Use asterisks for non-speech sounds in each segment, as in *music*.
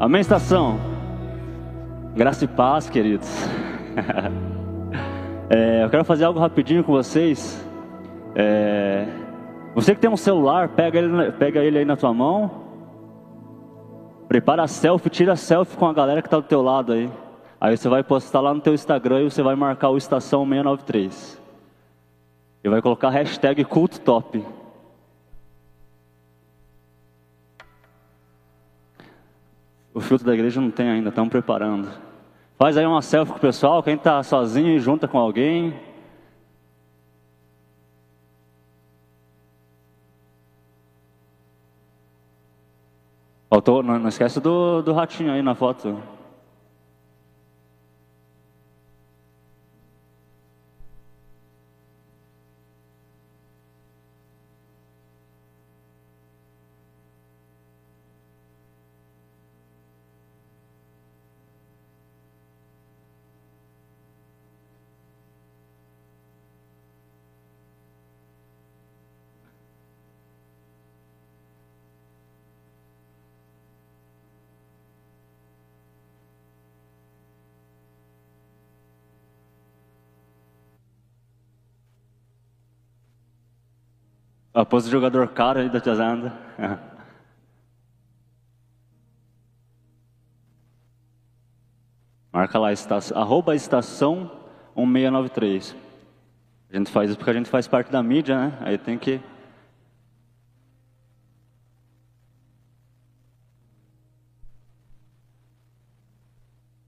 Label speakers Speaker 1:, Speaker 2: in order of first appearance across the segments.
Speaker 1: Amém, estação? Graça e paz, queridos. *laughs* é, eu quero fazer algo rapidinho com vocês. É, você que tem um celular, pega ele, pega ele aí na tua mão. Prepara a selfie, tira a selfie com a galera que está do teu lado aí. Aí você vai postar lá no teu Instagram e você vai marcar o Estação 693. E vai colocar hashtag culto top. O filtro da igreja não tem ainda, estamos preparando. Faz aí uma selfie com o pessoal, quem está sozinho e junta com alguém. Faltou, não, não esquece do, do ratinho aí na foto. A pose de jogador caro aí da Tiazanda. *laughs* Marca lá, estação, arroba estação 1693. A gente faz isso porque a gente faz parte da mídia, né? Aí tem que.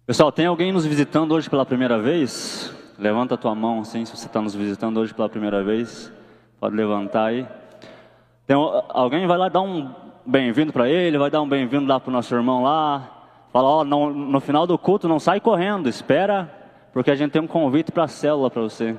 Speaker 1: Pessoal, tem alguém nos visitando hoje pela primeira vez? Levanta a tua mão assim, se você está nos visitando hoje pela primeira vez. Pode levantar aí. Tem, alguém vai lá dar um bem-vindo para ele, vai dar um bem-vindo lá para o nosso irmão lá. Fala, ó, no, no final do culto não sai correndo, espera, porque a gente tem um convite para a célula para você.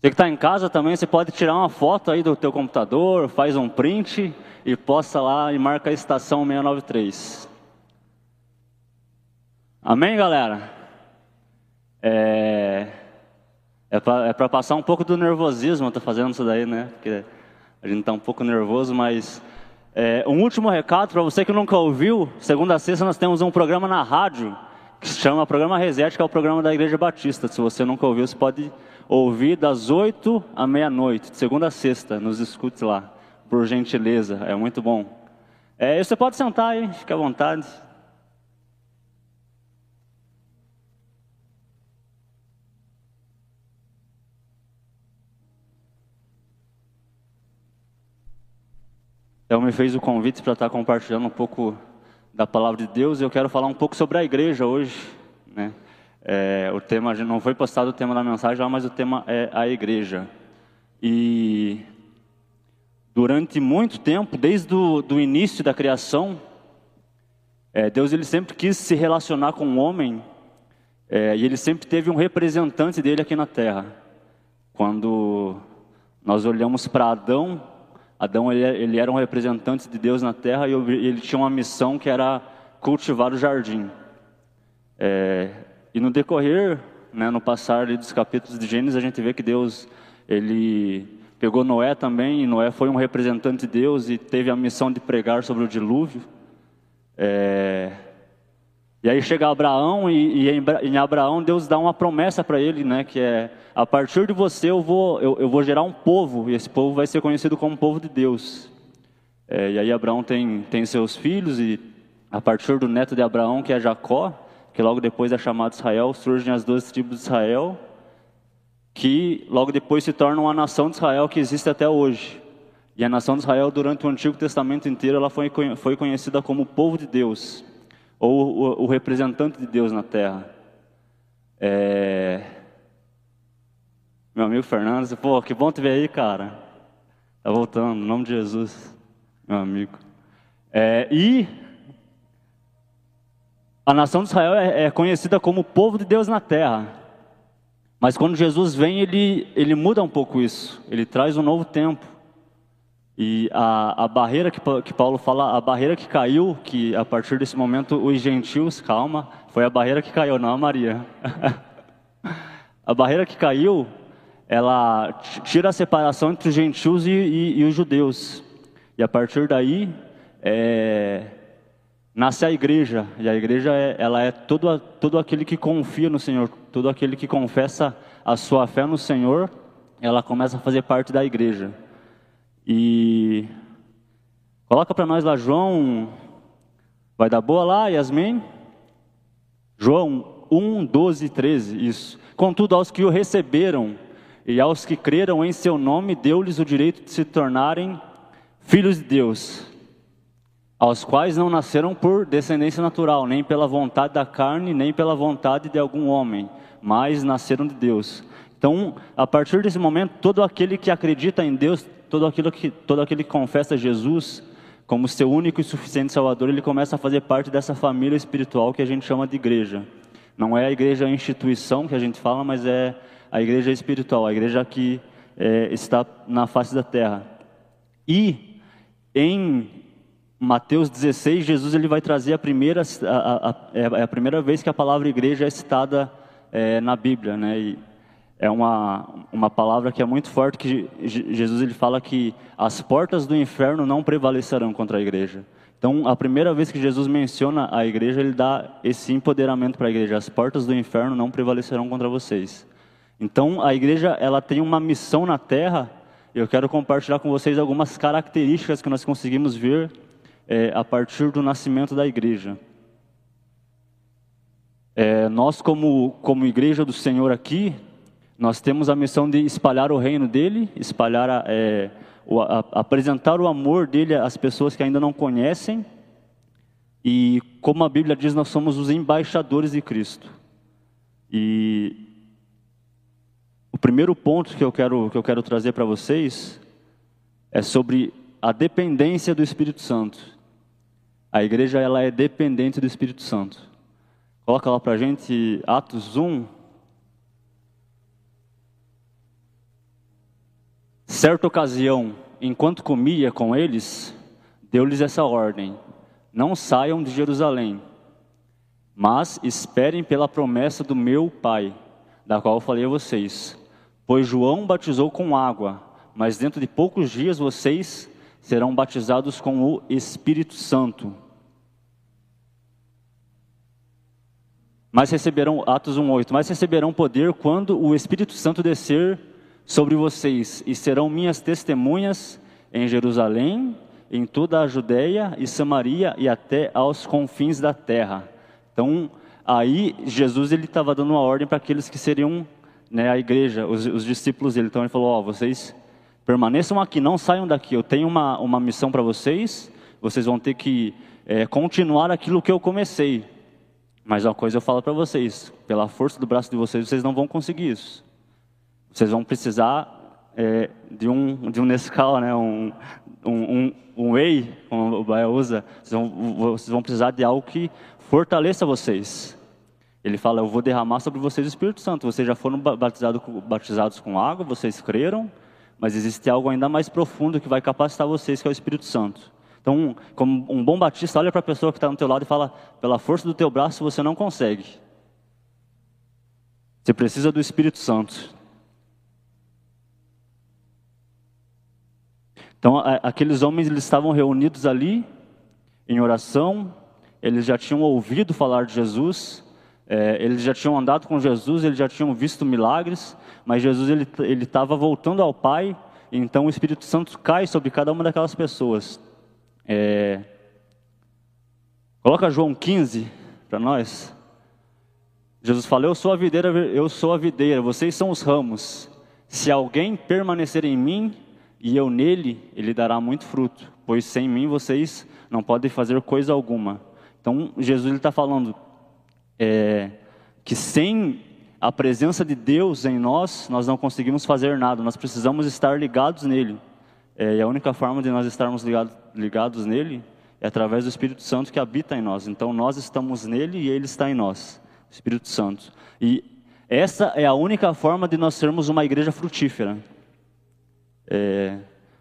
Speaker 1: Você que está em casa também, você pode tirar uma foto aí do teu computador, faz um print e posta lá e marca a estação 693. Amém, galera? É, é para é passar um pouco do nervosismo, tô fazendo isso daí, né? Porque a gente está um pouco nervoso, mas é, um último recado para você que nunca ouviu: segunda a sexta nós temos um programa na rádio que se chama Programa Reset, que é o programa da Igreja Batista. Se você nunca ouviu, você pode ouvir das oito à meia-noite, de segunda a sexta. Nos escute lá, por gentileza, é muito bom. É, você pode sentar aí, fique à vontade. Então me fez o convite para estar compartilhando um pouco da palavra de Deus eu quero falar um pouco sobre a igreja hoje, né? É, o tema não foi postado o tema da mensagem mas o tema é a igreja. E durante muito tempo, desde o do início da criação, é, Deus ele sempre quis se relacionar com o homem é, e ele sempre teve um representante dele aqui na Terra. Quando nós olhamos para Adão, Adão ele, ele, era um representante de Deus na terra e ele tinha uma missão que era cultivar o jardim. É, e no decorrer, né, no passar dos capítulos de Gênesis, a gente vê que Deus ele pegou Noé também, e Noé foi um representante de Deus e teve a missão de pregar sobre o dilúvio. É, e aí chega Abraão e, e, em Abraão Deus dá uma promessa para ele, né, que é a partir de você eu vou eu, eu, vou gerar um povo e esse povo vai ser conhecido como povo de Deus. É, e aí Abraão tem tem seus filhos e a partir do neto de Abraão que é Jacó, que logo depois é chamado Israel, surgem as duas tribos de Israel, que logo depois se tornam a nação de Israel que existe até hoje. E a nação de Israel durante o Antigo Testamento inteiro ela foi foi conhecida como povo de Deus ou o, o representante de Deus na terra. É... Meu amigo Fernando, pô, que bom te ver aí, cara. Tá voltando, em nome de Jesus, meu amigo. É, e a nação de Israel é, é conhecida como o povo de Deus na terra. Mas quando Jesus vem, ele, ele muda um pouco isso. Ele traz um novo tempo. E a, a barreira que, que Paulo fala, a barreira que caiu, que a partir desse momento os gentios, calma, foi a barreira que caiu, não a Maria. *laughs* A barreira que caiu, ela tira a separação entre os gentios e, e, e os judeus. E a partir daí, é, nasce a igreja. E a igreja é, ela é todo, todo aquele que confia no Senhor, todo aquele que confessa a sua fé no Senhor, ela começa a fazer parte da igreja. E coloca para nós lá João, vai dar boa lá, Yasmin? João 1, 12 e 13, isso. Contudo, aos que o receberam e aos que creram em seu nome, deu-lhes o direito de se tornarem filhos de Deus aos quais não nasceram por descendência natural, nem pela vontade da carne, nem pela vontade de algum homem, mas nasceram de Deus. Então, a partir desse momento, todo aquele que acredita em Deus, todo aquele que, todo aquele que confessa Jesus como seu único e suficiente Salvador, ele começa a fazer parte dessa família espiritual que a gente chama de igreja. Não é a igreja a instituição que a gente fala, mas é a igreja espiritual, a igreja que é, está na face da terra. E em Mateus 16, Jesus ele vai trazer a primeira, a, a, é, é a primeira vez que a palavra igreja é citada é, na Bíblia, né? E é uma, uma palavra que é muito forte, que Jesus ele fala que as portas do inferno não prevalecerão contra a igreja. Então, a primeira vez que Jesus menciona a igreja, ele dá esse empoderamento para a igreja. As portas do inferno não prevalecerão contra vocês. Então, a igreja ela tem uma missão na terra. Eu quero compartilhar com vocês algumas características que nós conseguimos ver é, a partir do nascimento da igreja. É, nós, como, como igreja do Senhor aqui, nós temos a missão de espalhar o reino dele, espalhar, a, é, o, a, apresentar o amor dele às pessoas que ainda não conhecem. E como a Bíblia diz, nós somos os embaixadores de Cristo. E o primeiro ponto que eu quero, que eu quero trazer para vocês é sobre a dependência do Espírito Santo. A igreja ela é dependente do Espírito Santo. Coloca lá para a gente Atos 1. Certa ocasião, enquanto comia com eles, deu-lhes essa ordem: Não saiam de Jerusalém, mas esperem pela promessa do meu Pai, da qual falei a vocês. Pois João batizou com água, mas dentro de poucos dias vocês serão batizados com o Espírito Santo. Mas receberão, Atos 1,8, mas receberão poder quando o Espírito Santo descer sobre vocês, e serão minhas testemunhas em Jerusalém, em toda a Judéia e Samaria e até aos confins da terra. Então, aí Jesus ele estava dando uma ordem para aqueles que seriam né, a igreja, os, os discípulos dele. Então ele falou: ó, oh, vocês Permaneçam aqui, não saiam daqui. Eu tenho uma, uma missão para vocês. Vocês vão ter que é, continuar aquilo que eu comecei. Mas uma coisa eu falo para vocês: pela força do braço de vocês, vocês não vão conseguir isso. Vocês vão precisar é, de um de um Nescau, né? Um, um, um, whey, como o Baia usa. Vocês vão, vocês vão precisar de algo que fortaleça vocês. Ele fala: Eu vou derramar sobre vocês o Espírito Santo. Vocês já foram batizados, batizados com água, vocês creram, mas existe algo ainda mais profundo que vai capacitar vocês, que é o Espírito Santo. Então, como um bom batista, olha para a pessoa que está no teu lado e fala: pela força do teu braço você não consegue. Você precisa do Espírito Santo. Então, aqueles homens eles estavam reunidos ali em oração, eles já tinham ouvido falar de Jesus, é, eles já tinham andado com Jesus, eles já tinham visto milagres, mas Jesus ele estava voltando ao Pai, então o Espírito Santo cai sobre cada uma daquelas pessoas. É, coloca João 15 para nós. Jesus fala: Eu sou a videira, eu sou a videira, vocês são os ramos. Se alguém permanecer em mim e eu nele, ele dará muito fruto, pois sem mim vocês não podem fazer coisa alguma. Então Jesus está falando é, que sem a presença de Deus em nós, nós não conseguimos fazer nada, nós precisamos estar ligados nele. É, e a única forma de nós estarmos ligados, ligados nele é através do Espírito Santo que habita em nós. Então nós estamos nele e ele está em nós, Espírito Santo. E essa é a única forma de nós sermos uma igreja frutífera. É,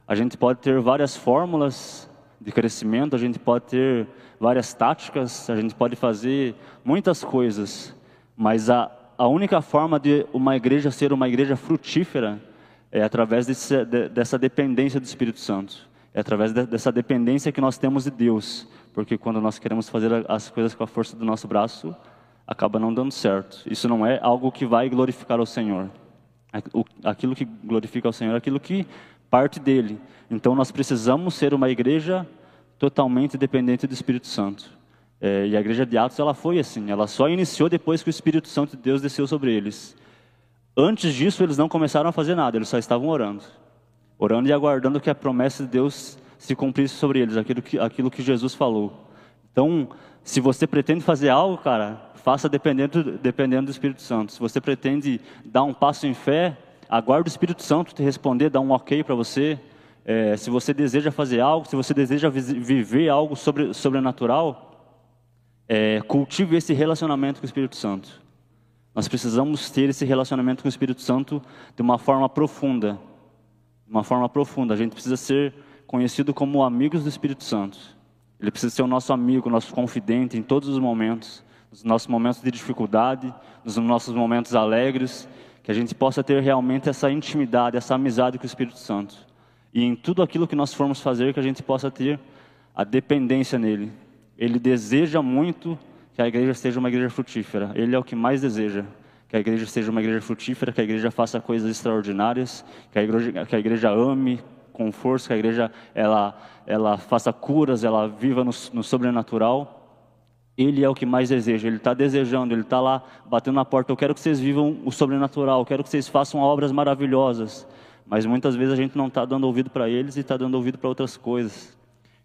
Speaker 1: a gente pode ter várias fórmulas de crescimento, a gente pode ter várias táticas, a gente pode fazer muitas coisas, mas a a única forma de uma igreja ser uma igreja frutífera é através desse, dessa dependência do Espírito Santo. É através dessa dependência que nós temos de Deus. Porque quando nós queremos fazer as coisas com a força do nosso braço, acaba não dando certo. Isso não é algo que vai glorificar ao Senhor. Aquilo que glorifica ao Senhor é aquilo que parte dele. Então nós precisamos ser uma igreja totalmente dependente do Espírito Santo. É, e a igreja de Atos ela foi assim, ela só iniciou depois que o Espírito Santo de Deus desceu sobre eles. Antes disso, eles não começaram a fazer nada, eles só estavam orando. Orando e aguardando que a promessa de Deus se cumprisse sobre eles, aquilo que, aquilo que Jesus falou. Então, se você pretende fazer algo, cara, faça dependendo, dependendo do Espírito Santo. Se você pretende dar um passo em fé, aguarde o Espírito Santo te responder, dar um ok para você. É, se você deseja fazer algo, se você deseja viver algo sobre, sobrenatural, é, cultive esse relacionamento com o Espírito Santo. Nós precisamos ter esse relacionamento com o Espírito Santo de uma forma profunda. De uma forma profunda. A gente precisa ser conhecido como amigos do Espírito Santo. Ele precisa ser o nosso amigo, nosso confidente em todos os momentos, nos nossos momentos de dificuldade, nos nossos momentos alegres, que a gente possa ter realmente essa intimidade, essa amizade com o Espírito Santo. E em tudo aquilo que nós formos fazer, que a gente possa ter a dependência nele. Ele deseja muito que a igreja seja uma igreja frutífera. Ele é o que mais deseja. Que a igreja seja uma igreja frutífera, que a igreja faça coisas extraordinárias, que a igreja, que a igreja ame com força, que a igreja ela, ela faça curas, ela viva no, no sobrenatural. Ele é o que mais deseja, ele está desejando, ele está lá batendo na porta. Eu quero que vocês vivam o sobrenatural, eu quero que vocês façam obras maravilhosas. Mas muitas vezes a gente não está dando ouvido para eles e está dando ouvido para outras coisas.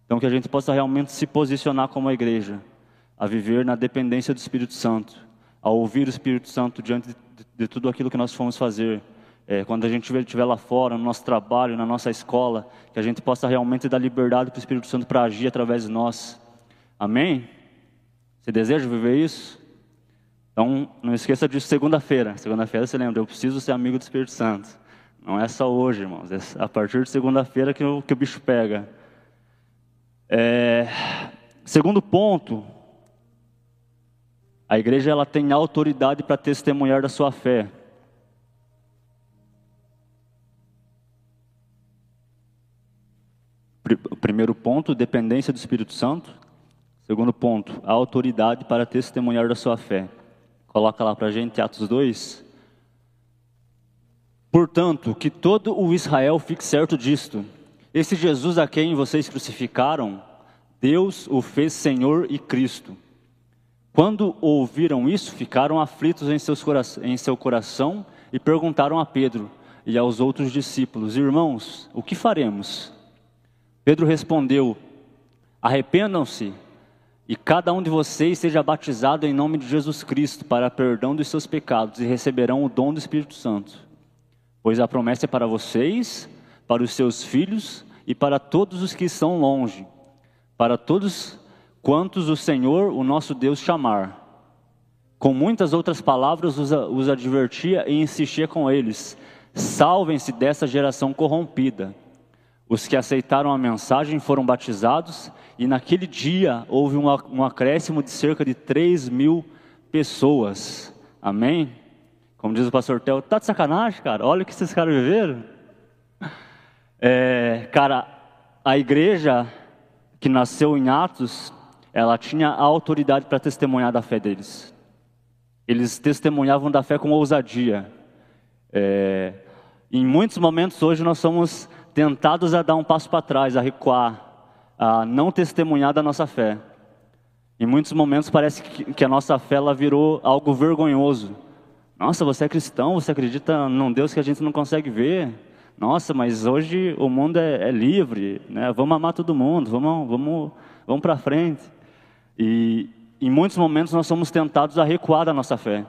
Speaker 1: Então que a gente possa realmente se posicionar como a igreja, a viver na dependência do Espírito Santo, a ouvir o Espírito Santo diante de, de tudo aquilo que nós fomos fazer. É, quando a gente estiver lá fora, no nosso trabalho, na nossa escola, que a gente possa realmente dar liberdade para o Espírito Santo para agir através de nós. Amém? Você deseja viver isso? Então, não esqueça disso segunda-feira. Segunda-feira você lembra, eu preciso ser amigo do Espírito Santo. Não é só hoje, irmãos. É a partir de segunda-feira que, que, o bicho pega. É, segundo ponto, a igreja ela tem autoridade para testemunhar da sua fé. Primeiro ponto, dependência do Espírito Santo. Segundo ponto, a autoridade para testemunhar da sua fé. Coloca lá para a gente Atos 2, Portanto, que todo o Israel fique certo disto: esse Jesus a quem vocês crucificaram, Deus o fez Senhor e Cristo. Quando ouviram isso, ficaram aflitos em, seus em seu coração e perguntaram a Pedro e aos outros discípulos: Irmãos, o que faremos? Pedro respondeu: Arrependam-se e cada um de vocês seja batizado em nome de Jesus Cristo para perdão dos seus pecados e receberão o dom do Espírito Santo pois a promessa é para vocês, para os seus filhos e para todos os que estão longe, para todos quantos o Senhor, o nosso Deus, chamar. Com muitas outras palavras os, advertia e insistia com eles: salvem-se dessa geração corrompida. Os que aceitaram a mensagem foram batizados, e naquele dia houve um, acréscimo de cerca de 3 mil pessoas. Amém? Como diz o pastor Theo, tá de sacanagem, cara? Olha o que esses caras viveram. É, cara, a igreja que nasceu em Atos, ela tinha a autoridade para testemunhar da fé deles. Eles testemunhavam da fé com ousadia. É, em muitos momentos hoje nós somos tentados a dar um passo para trás, a recuar, a não testemunhar da nossa fé. Em muitos momentos parece que, a nossa fé ela virou algo vergonhoso. Nossa, você é cristão, você acredita num Deus que a gente não consegue ver. Nossa, mas hoje o mundo é, é livre, né? Vamos amar todo mundo, vamos, vamos, vamos para frente. E em muitos momentos nós somos tentados a recuar da nossa fé.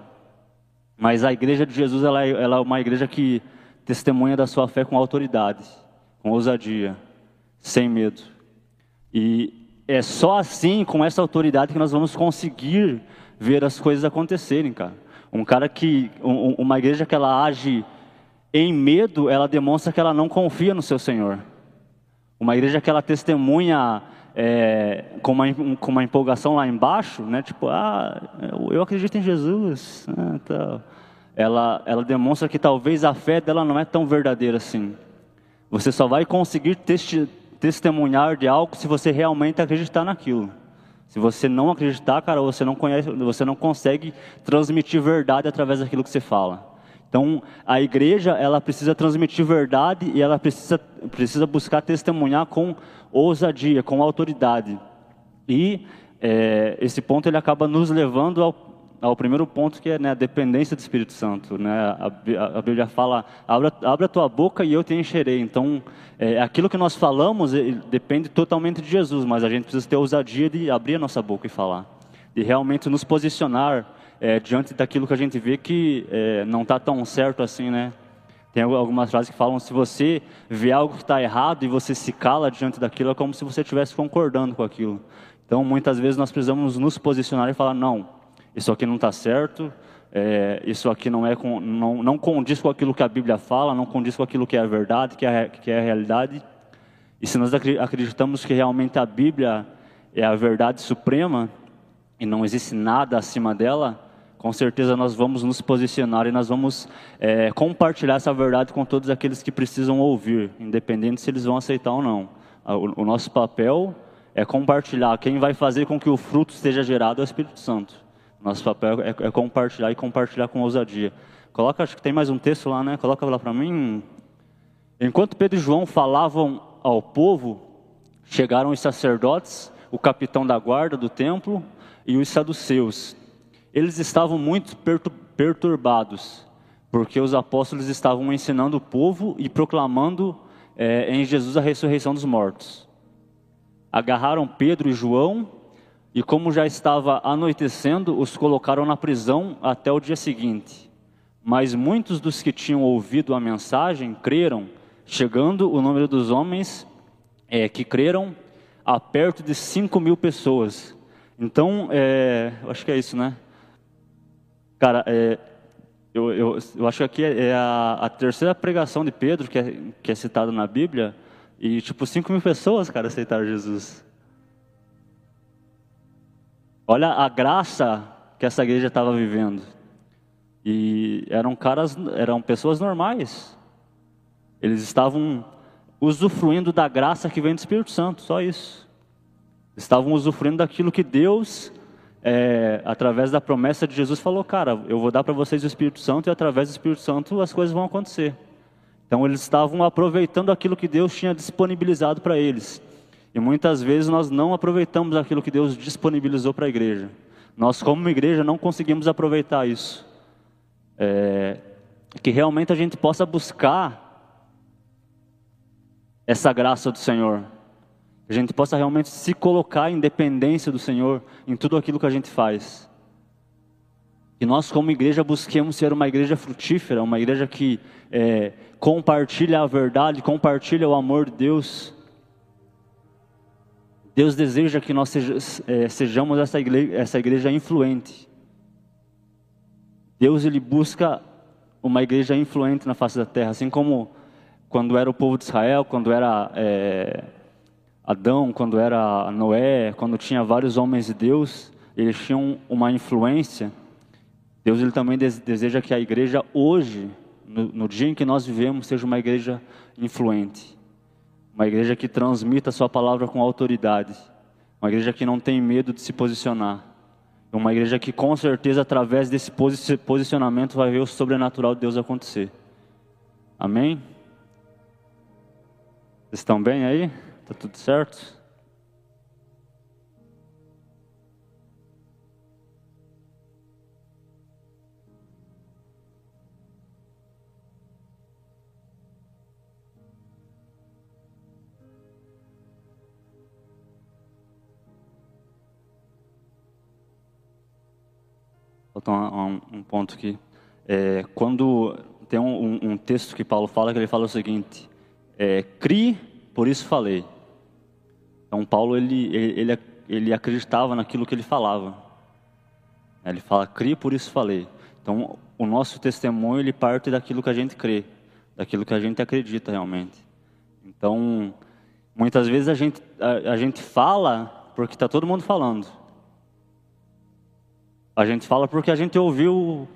Speaker 1: Mas a igreja de Jesus ela é, ela é uma igreja que testemunha da sua fé com autoridade, com ousadia, sem medo. E é só assim, com essa autoridade, que nós vamos conseguir ver as coisas acontecerem, cara. Um cara que, um, uma igreja que ela age em medo, ela demonstra que ela não confia no seu Senhor. Uma igreja que ela testemunha é, com, uma, com uma empolgação lá embaixo, né? Tipo, ah, eu acredito em Jesus. Então, ela, ela demonstra que talvez a fé dela não é tão verdadeira assim. Você só vai conseguir testi testemunhar de algo se você realmente acreditar naquilo. Se você não acreditar, cara, você não conhece, você não consegue transmitir verdade através daquilo que você fala. Então, a igreja, ela precisa transmitir verdade e ela precisa, precisa buscar testemunhar com ousadia, com autoridade. E é, esse ponto ele acaba nos levando ao, ao primeiro ponto que é né, a dependência do Espírito Santo. Né? A, a, a Bíblia fala, abra a tua boca e eu te encherei. Então, é, aquilo que nós falamos depende totalmente de Jesus, mas a gente precisa ter ousadia de abrir a nossa boca e falar. De realmente nos posicionar é, diante daquilo que a gente vê que é, não está tão certo assim, né? Tem algumas frases que falam: se você vê algo que está errado e você se cala diante daquilo, é como se você estivesse concordando com aquilo. Então, muitas vezes nós precisamos nos posicionar e falar: não, isso aqui não está certo, é, isso aqui não, é com, não, não condiz com aquilo que a Bíblia fala, não condiz com aquilo que é a verdade, que é, que é a realidade. E se nós acreditamos que realmente a Bíblia é a verdade suprema e não existe nada acima dela, com certeza nós vamos nos posicionar e nós vamos é, compartilhar essa verdade com todos aqueles que precisam ouvir, independente se eles vão aceitar ou não. O, nosso papel é compartilhar. Quem vai fazer com que o fruto seja gerado é o Espírito Santo. Nosso papel é, é compartilhar e compartilhar com ousadia. Coloca, acho que tem mais um texto lá, né? Coloca lá para mim. Enquanto Pedro e João falavam ao povo, chegaram os sacerdotes, o capitão da guarda do templo e os saduceus eles estavam muito perturbados, porque os apóstolos estavam ensinando o povo e proclamando é, em Jesus a ressurreição dos mortos. Agarraram Pedro e João e, como já estava anoitecendo, os colocaram na prisão até o dia seguinte. Mas muitos dos que tinham ouvido a mensagem creram, chegando o número dos homens é, que creram a perto de 5 mil pessoas. Então, é, acho que é isso, né? Cara, é, eu, eu, eu, acho que aqui é, é a, a, terceira pregação de Pedro que é, que é citada na Bíblia, e tipo, 5 mil pessoas, cara, aceitaram Jesus. Olha a graça que essa igreja estava vivendo. E eram caras, eram pessoas normais. Eles estavam usufruindo da graça que vem do Espírito Santo, só isso. Estavam usufruindo daquilo que Deus é, através da promessa de Jesus, falou: Cara, eu vou dar para vocês o Espírito Santo e através do Espírito Santo as coisas vão acontecer. Então eles estavam aproveitando aquilo que Deus tinha disponibilizado para eles. E muitas vezes nós não aproveitamos aquilo que Deus disponibilizou para a igreja. Nós, como igreja, não conseguimos aproveitar isso. É, que realmente a gente possa buscar essa graça do Senhor a gente possa realmente se colocar em dependência do Senhor em tudo aquilo que a gente faz. Que nós, como igreja, busquemos ser uma igreja frutífera, uma igreja que é, compartilha a verdade, compartilha o amor de Deus. Deus deseja que nós é, sejamos essa igreja, essa igreja influente. Deus ele busca uma igreja influente na face da terra, assim como quando era o povo de Israel, quando era é, Adão, quando era Noé, quando tinha vários homens de Deus, eles tinham uma influência. Deus ele também deseja que a igreja hoje, no, no dia em que nós vivemos, seja uma igreja influente. Uma igreja que transmita a sua palavra com autoridade. Uma igreja que não tem medo de se posicionar. Uma igreja que com certeza através desse posicionamento vai ver o sobrenatural de Deus acontecer. Amém? Vocês estão bem aí? Tá tudo certo? Falta um, um, ponto aqui. É, quando tem um, um, texto que Paulo fala, que ele fala o seguinte: é, crie, por isso falei. Então Paulo ele, ele, ele acreditava naquilo que ele falava. Ele fala, crie, por isso falei. Então o nosso testemunho ele parte daquilo que a gente crê, daquilo que a gente acredita realmente. Então Muitas vezes a gente, a, a gente fala porque está todo mundo falando. A gente fala porque a gente ouviu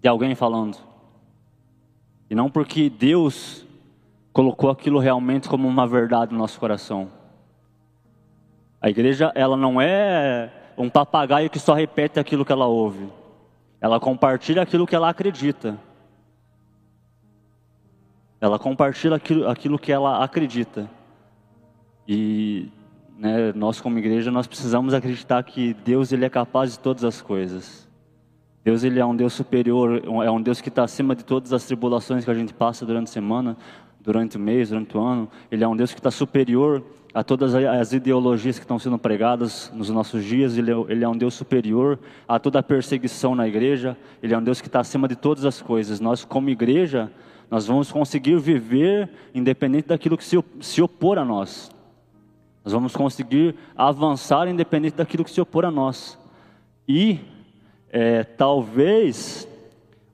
Speaker 1: de alguém falando. E não porque Deus colocou aquilo realmente como uma verdade no nosso coração. A igreja, ela não é um papagaio que só repete aquilo que ela ouve. Ela compartilha aquilo que ela acredita. Ela compartilha aquilo, aquilo que ela acredita. E né, nós como igreja nós precisamos acreditar que Deus ele é capaz de todas as coisas. Deus ele é um Deus superior, é um Deus que está acima de todas as tribulações que a gente passa durante a semana, durante o mês, durante o ano. Ele é um Deus que está superior a todas as ideologias que estão sendo pregadas nos nossos dias. Ele é, ele é um Deus superior a toda a perseguição na igreja. Ele é um Deus que está acima de todas as coisas. Nós como igreja nós vamos conseguir viver independente daquilo que se, se opor a nós. Nós vamos conseguir avançar independente daquilo que se opor a nós. E é, talvez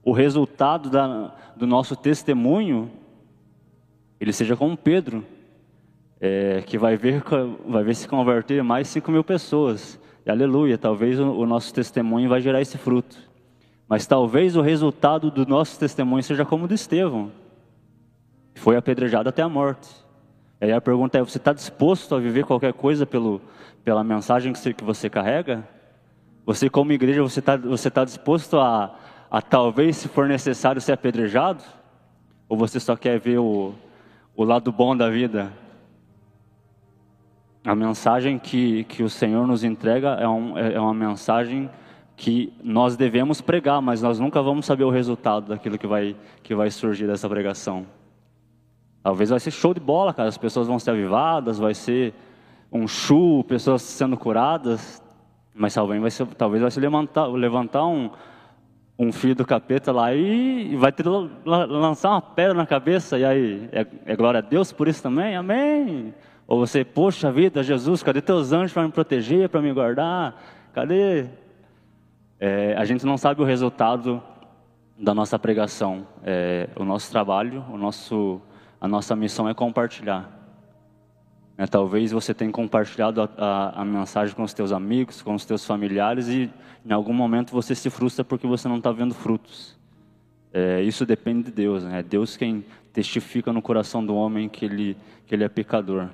Speaker 1: o resultado da, do nosso testemunho ele seja como Pedro, é, que vai ver, vai ver se converter mais 5 mil pessoas. E aleluia, talvez o, o nosso testemunho vai gerar esse fruto. Mas talvez o resultado do nosso testemunho seja como o de Estevão, que foi apedrejado até a morte. Aí a pergunta é: você está disposto a viver qualquer coisa pelo, pela mensagem que você, que você carrega? Você, como igreja, você está você tá disposto a, a talvez, se for necessário, ser apedrejado? Ou você só quer ver o, o lado bom da vida? A mensagem que, que o Senhor nos entrega é, um, é, é uma mensagem que nós devemos pregar, mas nós nunca vamos saber o resultado daquilo que vai, que vai surgir dessa pregação. Talvez vai ser show de bola, cara. As pessoas vão ser avivadas, vai ser um chu, pessoas sendo curadas. Mas talvez vai ser, talvez vai se levantar, levantar um, um filho do capeta lá e vai ter lançar uma pedra na cabeça. E aí, é, é glória a Deus por isso também? Amém. Ou você, poxa vida, Jesus, cadê teus anjos para me proteger, para me guardar? Cadê? É, a gente não sabe o resultado da nossa pregação. É, o nosso trabalho, o nosso a nossa missão é compartilhar. É, talvez você tenha compartilhado a, a, a, mensagem com os teus amigos, com os teus familiares e em algum momento você se frustra porque você não está vendo frutos. É, isso depende de Deus, né? é Deus quem testifica no coração do homem que ele, que ele é pecador.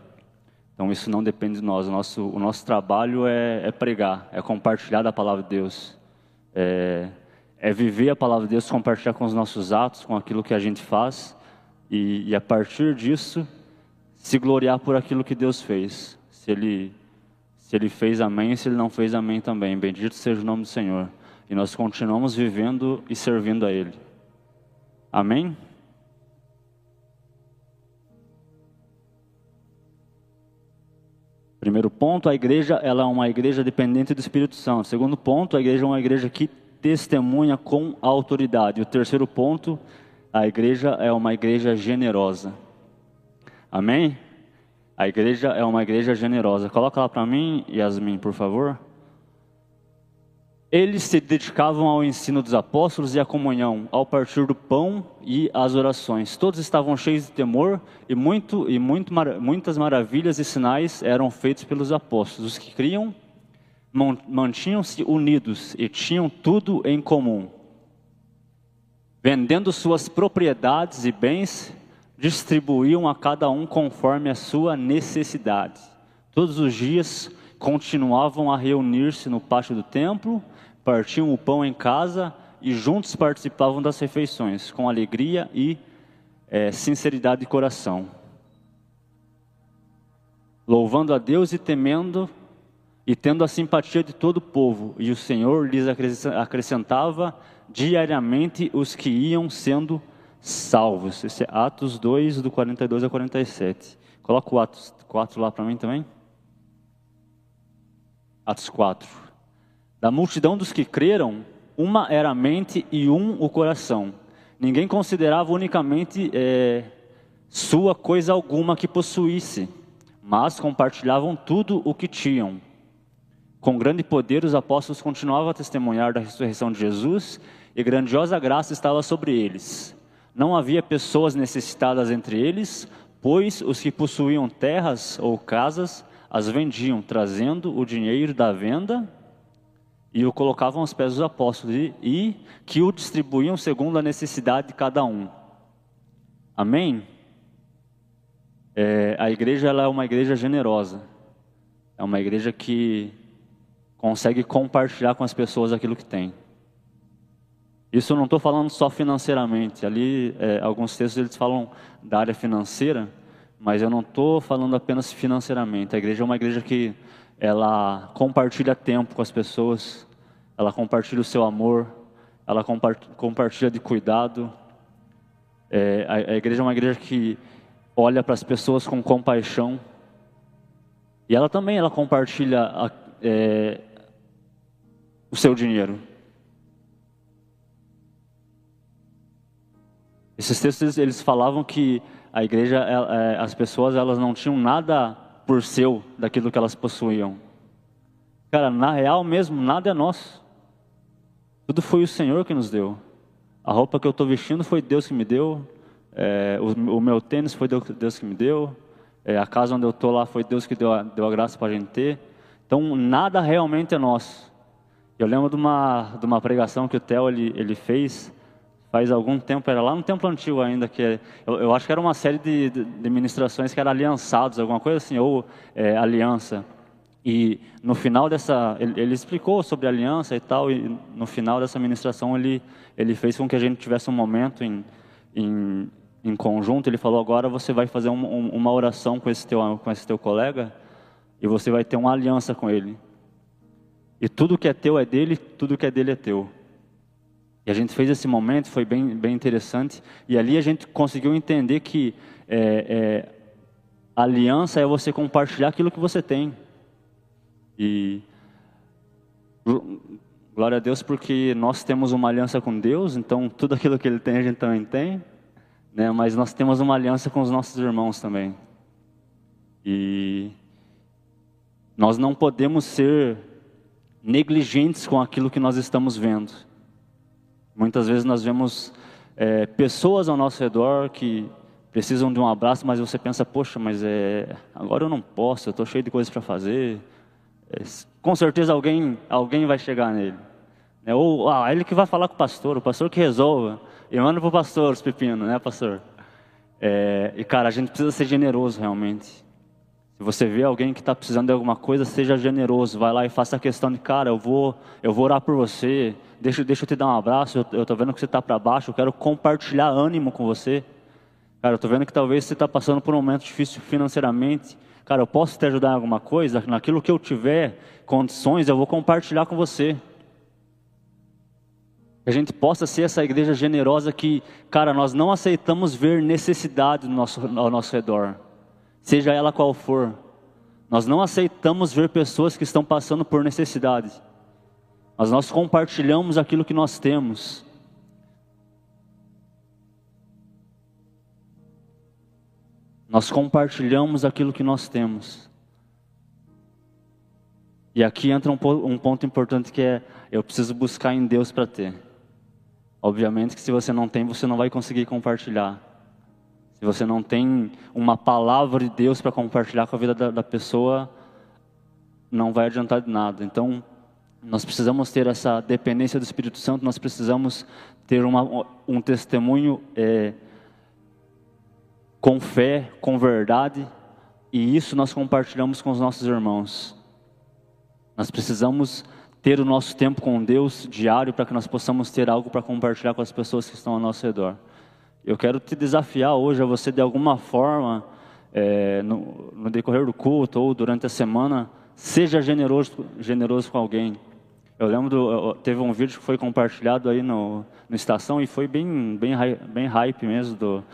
Speaker 1: Então isso não depende de nós. O nosso, o nosso trabalho é, é pregar, é compartilhar da palavra de Deus, é, é viver a palavra de Deus, compartilhar com os nossos atos, com aquilo que a gente faz e, e a partir disso se gloriar por aquilo que Deus fez. Se ele, se ele fez amém, se ele não fez amém também. Bendito seja o nome do Senhor. E nós continuamos vivendo e servindo a Ele. Amém? Primeiro ponto, a igreja ela é uma igreja dependente do Espírito Santo. Segundo ponto, a igreja é uma igreja que testemunha com autoridade. O terceiro ponto, a igreja é uma igreja generosa. Amém? A igreja é uma igreja generosa. Coloca lá para mim, Yasmin, por favor. Eles se dedicavam ao ensino dos apóstolos e à comunhão, ao partir do pão e às orações. Todos estavam cheios de temor e, muito, e muito, muitas maravilhas e sinais eram feitos pelos apóstolos. Os que criam mantinham-se unidos e tinham tudo em comum vendendo suas propriedades e bens, distribuíam a cada um conforme a sua necessidade. Todos os dias continuavam a reunir-se no pátio do templo, partiam o pão em casa e juntos participavam das refeições, com alegria e é, sinceridade de coração. Louvando a Deus e temendo, e tendo a simpatia de todo o povo, e o Senhor lhes acrescentava diariamente os que iam sendo salvos. Esse é Atos 2, do 42 a 47. Coloca o Atos 4 lá para mim também. Atos 4. Da multidão dos que creram, uma era a mente e um o coração. Ninguém considerava unicamente é, sua coisa alguma que possuísse, mas compartilhavam tudo o que tinham. Com grande poder, os apóstolos continuavam a testemunhar da ressurreição de Jesus e grandiosa graça estava sobre eles. Não havia pessoas necessitadas entre eles, pois os que possuíam terras ou casas as vendiam, trazendo o dinheiro da venda e o colocavam aos pés dos apóstolos e, e que o distribuíam segundo a necessidade de cada um. Amém? É, a igreja ela é uma igreja generosa. É uma igreja que consegue compartilhar com as pessoas aquilo que tem. Isso eu não estou falando só financeiramente. Ali, é, alguns textos eles falam da área financeira, mas eu não estou falando apenas financeiramente. A igreja é uma igreja que ela compartilha tempo com as pessoas, ela compartilha o seu amor, ela compartilha de cuidado. É, a, a igreja é uma igreja que olha para as pessoas com compaixão e ela também ela compartilha a, é, o seu dinheiro. Esses textos eles falavam que a igreja, é, as pessoas elas não tinham nada por seu daquilo que elas possuíam. Cara, na real mesmo, nada é nosso. Tudo foi o Senhor que nos deu. A roupa que eu estou vestindo foi Deus que me deu. É, o, o, meu tênis foi Deus que me deu. É, a casa onde eu estou lá foi Deus que deu a, deu a graça para a gente ter. Então, nada realmente é nosso. Eu lembro de uma, de uma pregação que o Theo ele, ele fez faz algum tempo, era lá no templo antigo ainda, que eu, eu acho que era uma série de, de, de, ministrações que era aliançados, alguma coisa assim, ou é, aliança. E no final dessa, ele, ele, explicou sobre aliança e tal, e no final dessa ministração ele, ele fez com que a gente tivesse um momento em, em, em conjunto, ele falou, agora você vai fazer um, um, uma oração com esse, teu, com esse teu colega, e você vai ter uma aliança com ele. E tudo que é teu é dele, tudo que é dele é teu. E a gente fez esse momento, foi bem, bem interessante. E ali a gente conseguiu entender que é, é, aliança é você compartilhar aquilo que você tem. E glória a Deus porque nós temos uma aliança com Deus, então tudo aquilo que Ele tem a gente também tem. Né? Mas nós temos uma aliança com os nossos irmãos também. E nós não podemos ser negligentes com aquilo que nós estamos vendo. Muitas vezes nós vemos é, pessoas ao nosso redor que precisam de um abraço, mas você pensa, poxa, mas é, agora eu não posso, eu estou cheio de coisas para fazer. É, com certeza alguém, alguém vai chegar nele. É, ou ah, ele que vai falar com o pastor, o pastor que resolva. E manda para o pastor os pepinos, né, pastor? É, e cara, a gente precisa ser generoso realmente. Se você vê alguém que está precisando de alguma coisa, seja generoso. Vai lá e faça a questão de, cara, eu vou, eu vou orar por você deixa, deixa eu te dar um abraço, eu estou vendo que você está para baixo, eu quero compartilhar ânimo com você. Cara, eu estou vendo que talvez você está passando por um momento difícil financeiramente. Cara, eu posso te ajudar em alguma coisa? Naquilo que eu tiver condições, eu vou compartilhar com você. Que a gente possa ser essa igreja generosa que, cara, nós não aceitamos ver necessidade no nosso, ao nosso redor, seja ela qual for. Nós não aceitamos ver pessoas que estão passando por necessidade mas nós compartilhamos aquilo que nós temos. Nós compartilhamos aquilo que nós temos. E aqui entra um, um ponto importante que é: eu preciso buscar em Deus para ter. Obviamente que se você não tem, você não vai conseguir compartilhar. Se você não tem uma palavra de Deus para compartilhar com a vida da, da pessoa, não vai adiantar de nada. Então, nós precisamos ter essa dependência do Espírito Santo, nós precisamos ter uma, um testemunho é, com fé, com verdade, e isso nós compartilhamos com os nossos irmãos. Nós precisamos ter o nosso tempo com Deus diário para que nós possamos ter algo para compartilhar com as pessoas que estão ao nosso redor. Eu quero te desafiar hoje a você, de alguma forma, é, no, no decorrer do culto ou durante a semana, seja generoso, generoso com alguém. Eu lembro, do, teve um vídeo que foi compartilhado aí no, no Estação e foi bem, bem, bem hype mesmo do,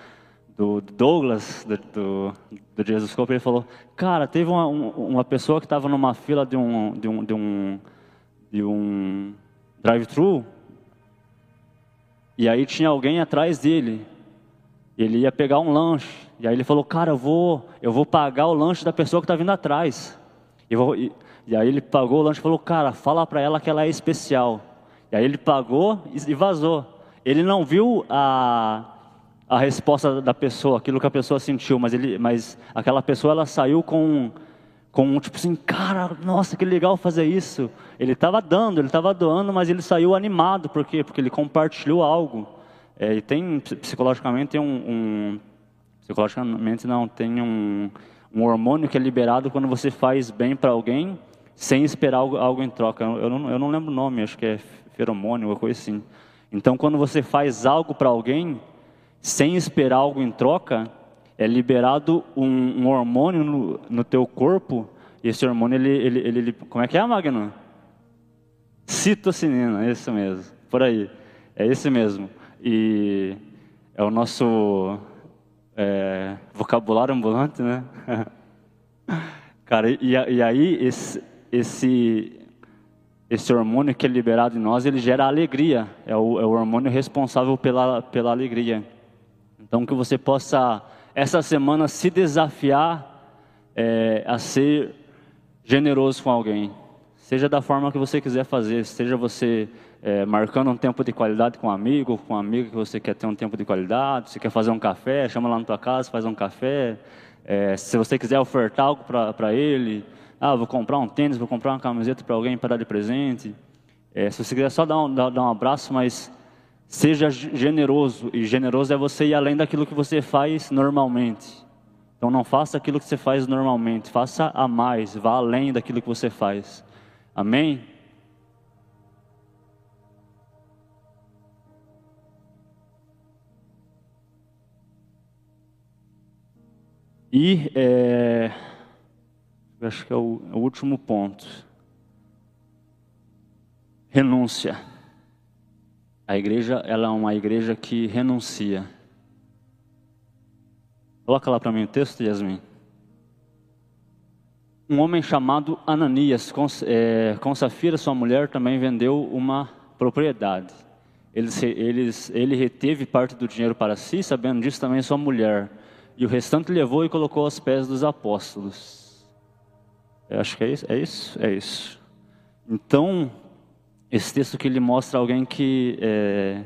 Speaker 1: do Douglas, do, do, do Jesus Scope, ele falou, cara, teve uma, uma pessoa que estava numa fila de um, de um, de um, de um drive-thru, e aí tinha alguém atrás dele, ele ia pegar um lanche, e aí ele falou, cara, eu vou, eu vou pagar o lanche da pessoa que está vindo atrás. E, vou, e, e aí ele pagou o lanche e falou, cara, fala para ela que ela é especial. E aí ele pagou e vazou. Ele não viu a, a resposta da pessoa, aquilo que a pessoa sentiu, mas, ele, mas aquela pessoa ela saiu com, com tipo assim, cara, nossa, que legal fazer isso. Ele estava dando, ele estava doando, mas ele saiu animado, por quê? Porque ele compartilhou algo. É, e tem, psicologicamente, tem um, um psicologicamente não, tem um, um hormônio que é liberado quando você faz bem para alguém, sem esperar algo, algo em troca. Eu não, eu não lembro o nome, acho que é feromônio, uma coisa assim. Então, quando você faz algo para alguém, sem esperar algo em troca, é liberado um, um hormônio no, no, teu corpo, e esse hormônio, ele, ele, ele, como é que é, Magno? Citocinina, isso mesmo, por aí, é esse mesmo. E é o nosso é, vocabulário ambulante, né? *laughs* Cara, e, e aí esse, esse, esse hormônio que é liberado em nós, ele gera alegria, é o, é o hormônio responsável pela, pela alegria. Então, que você possa, essa semana, se desafiar é, a ser generoso com alguém. Seja da forma que você quiser fazer, seja você é, marcando um tempo de qualidade com um amigo, com um amigo que você quer ter um tempo de qualidade, você quer fazer um café, chama lá na tua casa, faz um café. É, se você quiser ofertar algo para ele, ah, vou comprar um tênis, vou comprar uma camiseta para alguém para dar de presente. É, se você quiser só dar um, dar, dar um abraço, mas Seja generoso, e generoso é você ir além daquilo que você faz normalmente. Então não faça aquilo que você faz normalmente, faça a mais, vá além daquilo que você faz. Amém? E é, acho que é o, é o último ponto. Renúncia. A igreja, ela é uma igreja que renuncia. Coloca lá para mim o texto, Yasmin. Um homem chamado Ananias, com, é, com Safira, sua mulher, também vendeu uma propriedade. Ele, eles, ele reteve parte do dinheiro para si, sabendo disso também sua mulher. E o restante levou e colocou aos pés dos apóstolos. Eu acho que é isso. É isso? É isso. Então, esse texto que ele mostra alguém que é,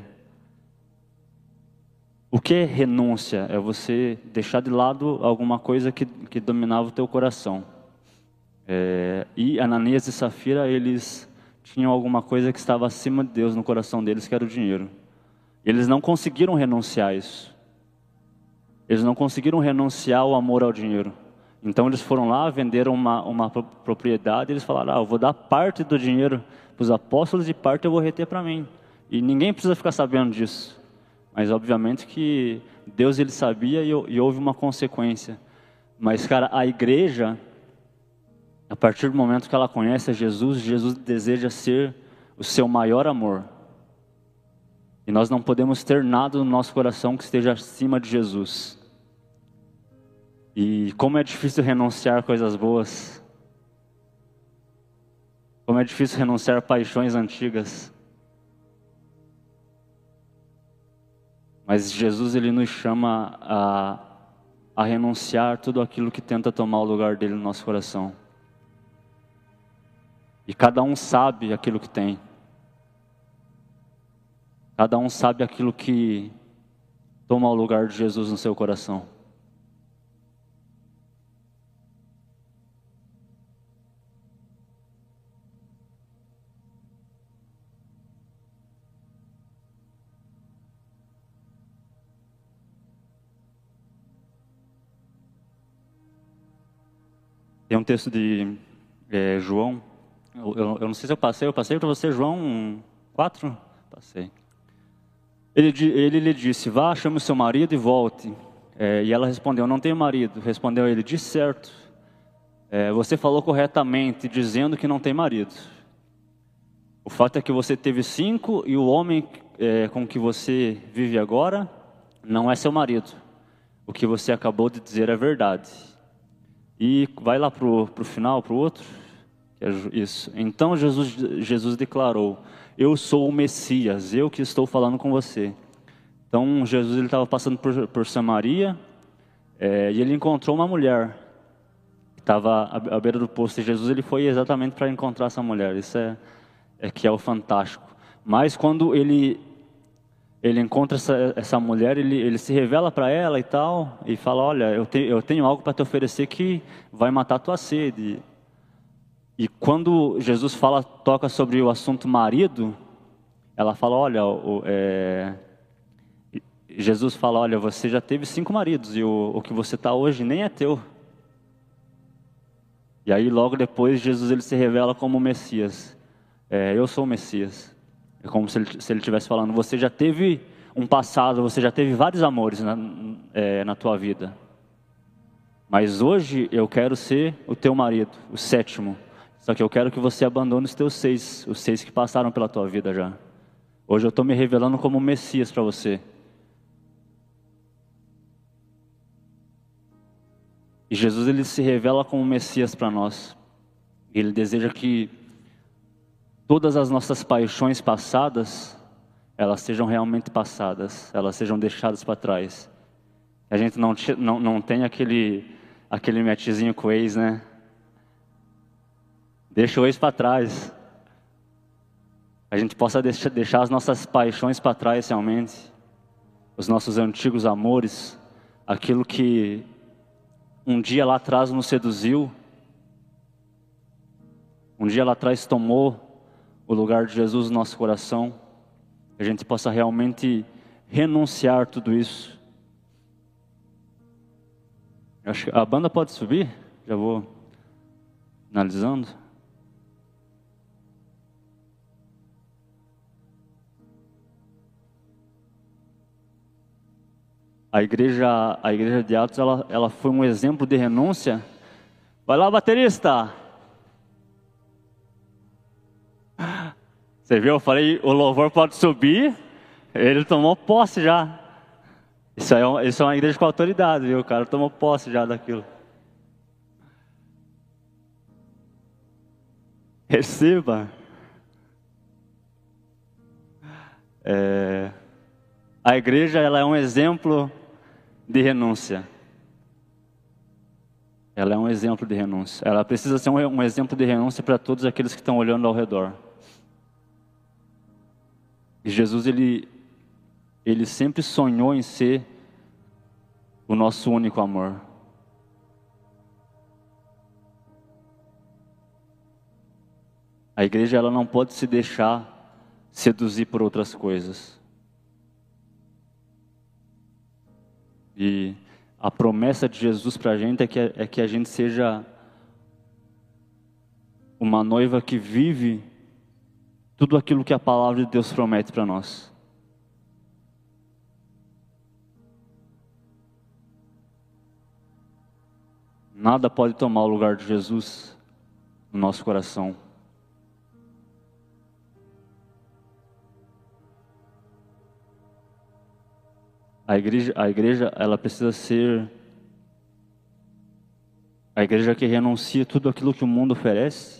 Speaker 1: o que é renúncia? É você deixar de lado alguma coisa que, que dominava o teu coração. É, e Ananias e Safira, eles tinham alguma coisa que estava acima de Deus no coração deles, que era o dinheiro. Eles não conseguiram renunciar a isso. Eles não conseguiram renunciar o amor ao dinheiro. Então eles foram lá, venderam uma, uma propriedade, e eles falaram: ah, eu vou dar parte do dinheiro para os apóstolos e parte eu vou reter para mim. E ninguém precisa ficar sabendo disso. Mas obviamente que Deus ele sabia e, e houve uma consequência. Mas cara, a igreja, a partir do momento que ela conhece Jesus, Jesus deseja ser o seu maior amor. E nós não podemos ter nada no nosso coração que esteja acima de Jesus. E como é difícil renunciar coisas boas. Como é difícil renunciar paixões antigas. Mas Jesus ele nos chama a, a renunciar tudo aquilo que tenta tomar o lugar dele no nosso coração. E cada um sabe aquilo que tem. Cada um sabe aquilo que toma o lugar de Jesus no seu coração. Tem um texto de é, João, eu, eu, eu, não sei se eu passei, eu passei para você João 4? Passei. Ele, ele lhe disse, vá, chame o seu marido e volte. É, e ela respondeu, não tenho marido. Respondeu ele, de certo, é, você falou corretamente, dizendo que não tem marido. O fato é que você teve cinco e o homem é, com que você vive agora não é seu marido. O que você acabou de dizer é verdade. E vai lá para o final, para o outro. É isso. Então Jesus, Jesus declarou: Eu sou o Messias, eu que estou falando com você. Então Jesus estava passando por, por Samaria é, e ele encontrou uma mulher estava à, à beira do poço. E Jesus ele foi exatamente para encontrar essa mulher. Isso é, é que é o fantástico. Mas quando ele ele encontra essa, essa mulher, ele, ele se revela para ela e tal, e fala: Olha, eu, te, eu tenho algo para te oferecer que vai matar a tua sede. E quando Jesus fala, toca sobre o assunto marido, ela fala: Olha, o, é... Jesus fala: Olha, você já teve cinco maridos e o, o que você está hoje nem é teu. E aí, logo depois, Jesus ele se revela como o Messias. É, eu sou o Messias. É como se ele, se ele estivesse falando: Você já teve um passado, você já teve vários amores na, é, na tua vida. Mas hoje eu quero ser o teu marido, o sétimo. Só que eu quero que você abandone os teus seis, os seis que passaram pela tua vida já. Hoje eu estou me revelando como Messias para você. E Jesus ele se revela como Messias para nós. Ele deseja que todas as nossas paixões passadas, elas sejam realmente passadas, elas sejam deixadas para trás. A gente não, não, não tem aquele, aquele matchzinho com o ex, né? Deixa o ex para trás. A gente possa deixar, deixar as nossas paixões para trás realmente, os nossos antigos amores, aquilo que um dia lá atrás nos seduziu, um dia lá atrás tomou o lugar de Jesus no nosso coração, que a gente possa realmente renunciar tudo isso. Acho que a banda pode subir? Já vou analisando. A igreja, a igreja de Atos, ela, ela foi um exemplo de renúncia. Vai lá, baterista. Você viu? Eu falei, o louvor pode subir. Ele tomou posse já. Isso, é, isso é uma igreja com autoridade, viu? O cara tomou posse já daquilo. Receba. É, a igreja ela é um exemplo de renúncia. Ela é um exemplo de renúncia. Ela precisa ser um, um exemplo de renúncia para todos aqueles que estão olhando ao redor. E Jesus, ele, ele sempre sonhou em ser o nosso único amor. A igreja ela não pode se deixar seduzir por outras coisas. E a promessa de Jesus para a gente é que, é que a gente seja uma noiva que vive tudo aquilo que a palavra de Deus promete para nós. Nada pode tomar o lugar de Jesus no nosso coração. A igreja, a igreja, ela precisa ser a igreja que renuncia tudo aquilo que o mundo oferece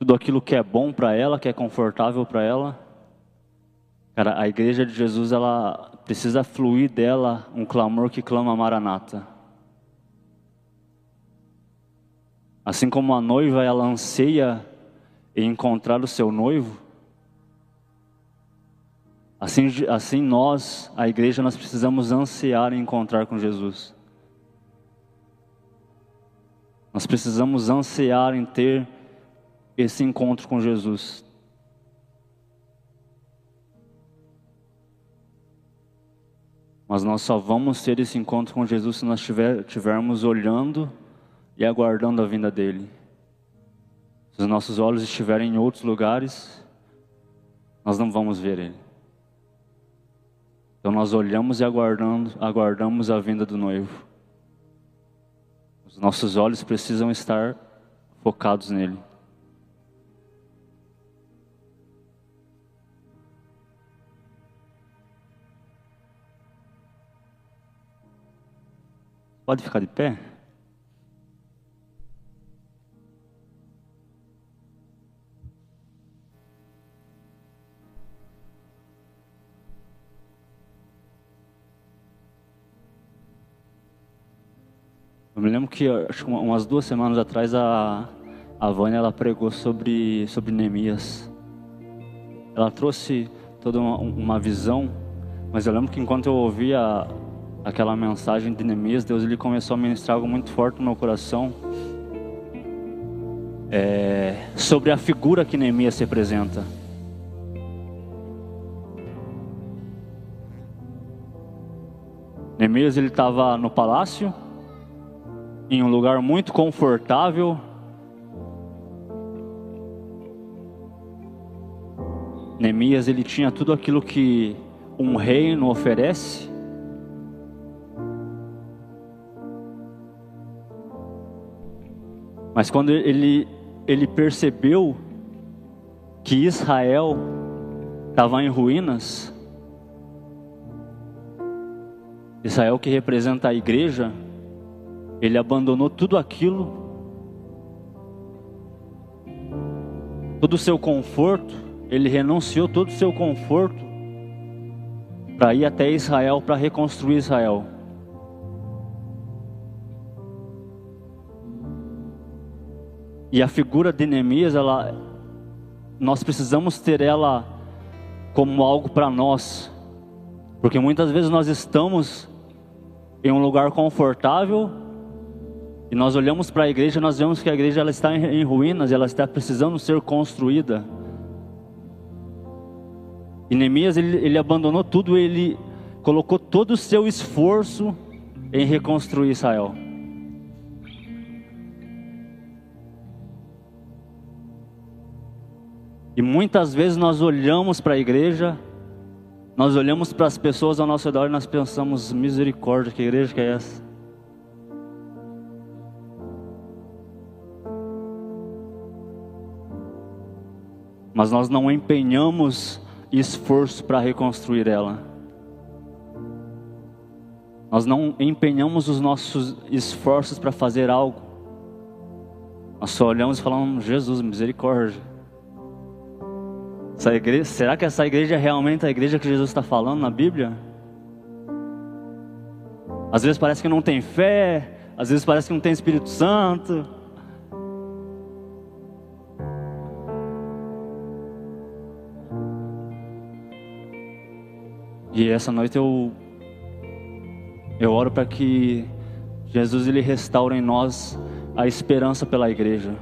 Speaker 1: tudo aquilo que é bom para ela, que é confortável para ela. Cara, a igreja de Jesus, ela precisa fluir dela um clamor que clama Maranata. Assim como a noiva, ela anseia em encontrar o seu noivo, assim, assim nós, a igreja, nós precisamos ansiar em encontrar com Jesus. Nós precisamos ansiar em ter esse encontro com Jesus. Mas nós só vamos ter esse encontro com Jesus se nós estiver, estivermos olhando e aguardando a vinda dele. Se os nossos olhos estiverem em outros lugares, nós não vamos ver ele. Então nós olhamos e aguardando, aguardamos a vinda do noivo. Os nossos olhos precisam estar focados nele. Pode ficar de pé? Eu me lembro que acho umas duas semanas atrás a, a Vânia ela pregou sobre, sobre Neemias. ela trouxe toda uma, uma visão, mas eu lembro que enquanto eu ouvia aquela mensagem de Neemias, Deus ele começou a ministrar algo muito forte no meu coração é, sobre a figura que Neemias representa. Neemias ele estava no palácio, em um lugar muito confortável. Neemias ele tinha tudo aquilo que um reino oferece. Mas quando ele ele percebeu que Israel estava em ruínas, Israel que representa a igreja, ele abandonou tudo aquilo, todo o seu conforto, ele renunciou todo o seu conforto para ir até Israel para reconstruir Israel. E a figura de Neemias, ela, nós precisamos ter ela como algo para nós, porque muitas vezes nós estamos em um lugar confortável e nós olhamos para a igreja, nós vemos que a igreja ela está em ruínas, ela está precisando ser construída. E Neemias ele, ele abandonou tudo, ele colocou todo o seu esforço em reconstruir Israel. E muitas vezes nós olhamos para a igreja, nós olhamos para as pessoas ao nosso redor e nós pensamos, misericórdia, que igreja que é essa? Mas nós não empenhamos esforço para reconstruir ela. Nós não empenhamos os nossos esforços para fazer algo. Nós só olhamos e falamos, Jesus, misericórdia. Essa igreja, será que essa igreja é realmente a igreja que Jesus está falando na Bíblia? Às vezes parece que não tem fé, às vezes parece que não tem Espírito Santo. E essa noite eu eu oro para que Jesus ele restaure em nós a esperança pela igreja.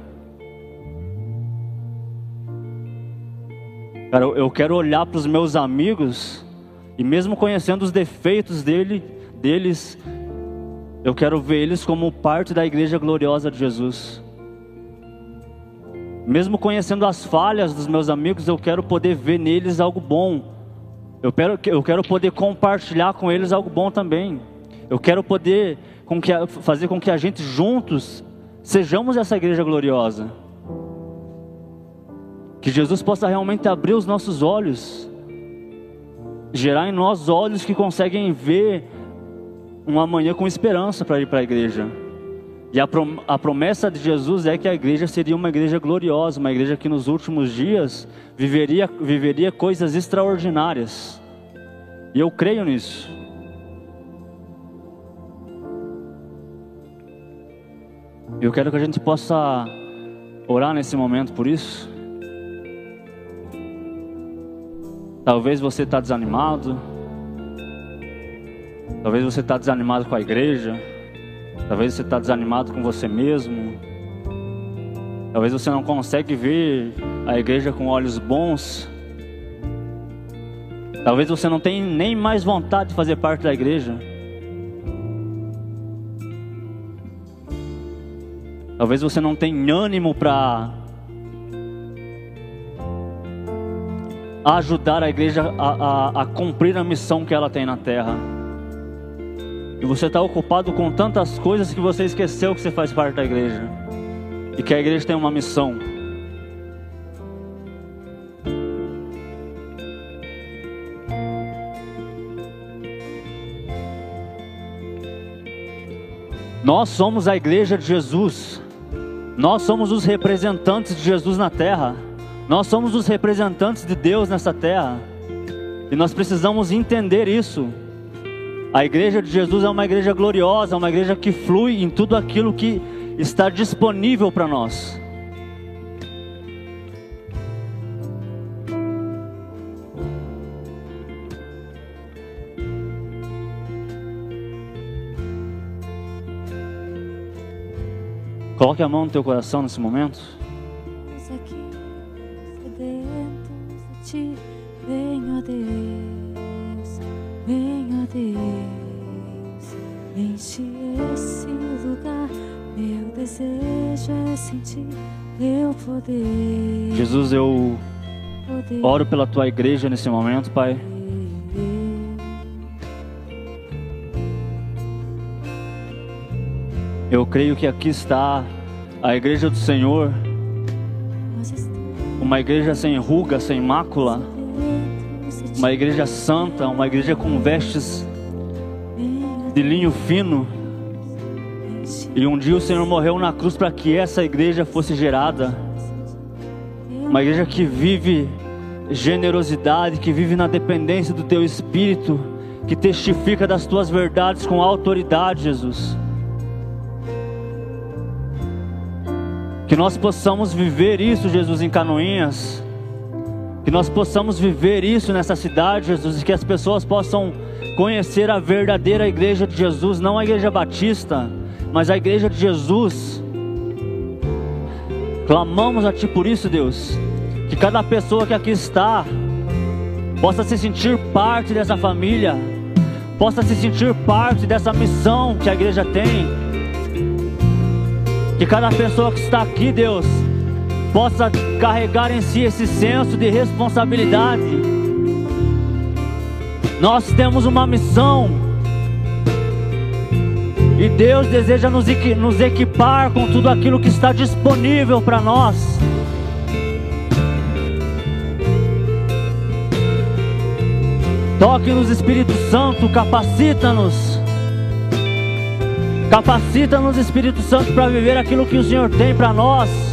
Speaker 1: Cara, eu quero olhar para os meus amigos e mesmo conhecendo os defeitos dele, deles, eu quero ver eles como parte da igreja gloriosa de Jesus. Mesmo conhecendo as falhas dos meus amigos, eu quero poder ver neles algo bom. Eu quero, eu quero poder compartilhar com eles algo bom também. Eu quero poder com que, fazer com que a gente juntos sejamos essa igreja gloriosa. Que Jesus possa realmente abrir os nossos olhos, gerar em nós olhos que conseguem ver uma manhã com esperança para ir para a igreja. E a, a promessa de Jesus é que a igreja seria uma igreja gloriosa, uma igreja que nos últimos dias viveria, viveria coisas extraordinárias. E eu creio nisso. Eu quero que a gente possa orar nesse momento por isso. Talvez você está desanimado. Talvez você está desanimado com a igreja. Talvez você está desanimado com você mesmo. Talvez você não consegue ver a igreja com olhos bons. Talvez você não tenha nem mais vontade de fazer parte da igreja. Talvez você não tenha ânimo para ajudar a igreja a, a, a cumprir a missão que ela tem na terra. E você está ocupado com tantas coisas que você esqueceu que você faz parte da igreja. E que a igreja tem uma missão. Nós somos a igreja de Jesus. Nós somos os representantes de Jesus na terra. Nós somos os representantes de Deus nessa terra. E nós precisamos entender isso. A igreja de Jesus é uma igreja gloriosa, uma igreja que flui em tudo aquilo que está disponível para nós. Coloque a mão no teu coração nesse momento.
Speaker 2: Deus, enche esse lugar. Meu desejo é sentir teu poder.
Speaker 1: Jesus, eu oro pela tua igreja nesse momento, Pai. Eu creio que aqui está a igreja do Senhor, uma igreja sem ruga, sem mácula. Uma igreja santa, uma igreja com vestes de linho fino. E um dia o Senhor morreu na cruz para que essa igreja fosse gerada. Uma igreja que vive generosidade, que vive na dependência do teu espírito, que testifica das tuas verdades com autoridade, Jesus. Que nós possamos viver isso, Jesus, em Canoinhas. Que nós possamos viver isso nessa cidade, Jesus, e que as pessoas possam conhecer a verdadeira igreja de Jesus, não a igreja batista, mas a igreja de Jesus. Clamamos a Ti por isso, Deus. Que cada pessoa que aqui está possa se sentir parte dessa família, possa se sentir parte dessa missão que a igreja tem. Que cada pessoa que está aqui, Deus, possa carregar em si esse senso de responsabilidade. Nós temos uma missão. E Deus deseja nos nos equipar com tudo aquilo que está disponível para nós. Toque-nos, Espírito Santo, capacita-nos. Capacita-nos, Espírito Santo, para viver aquilo que o Senhor tem para nós.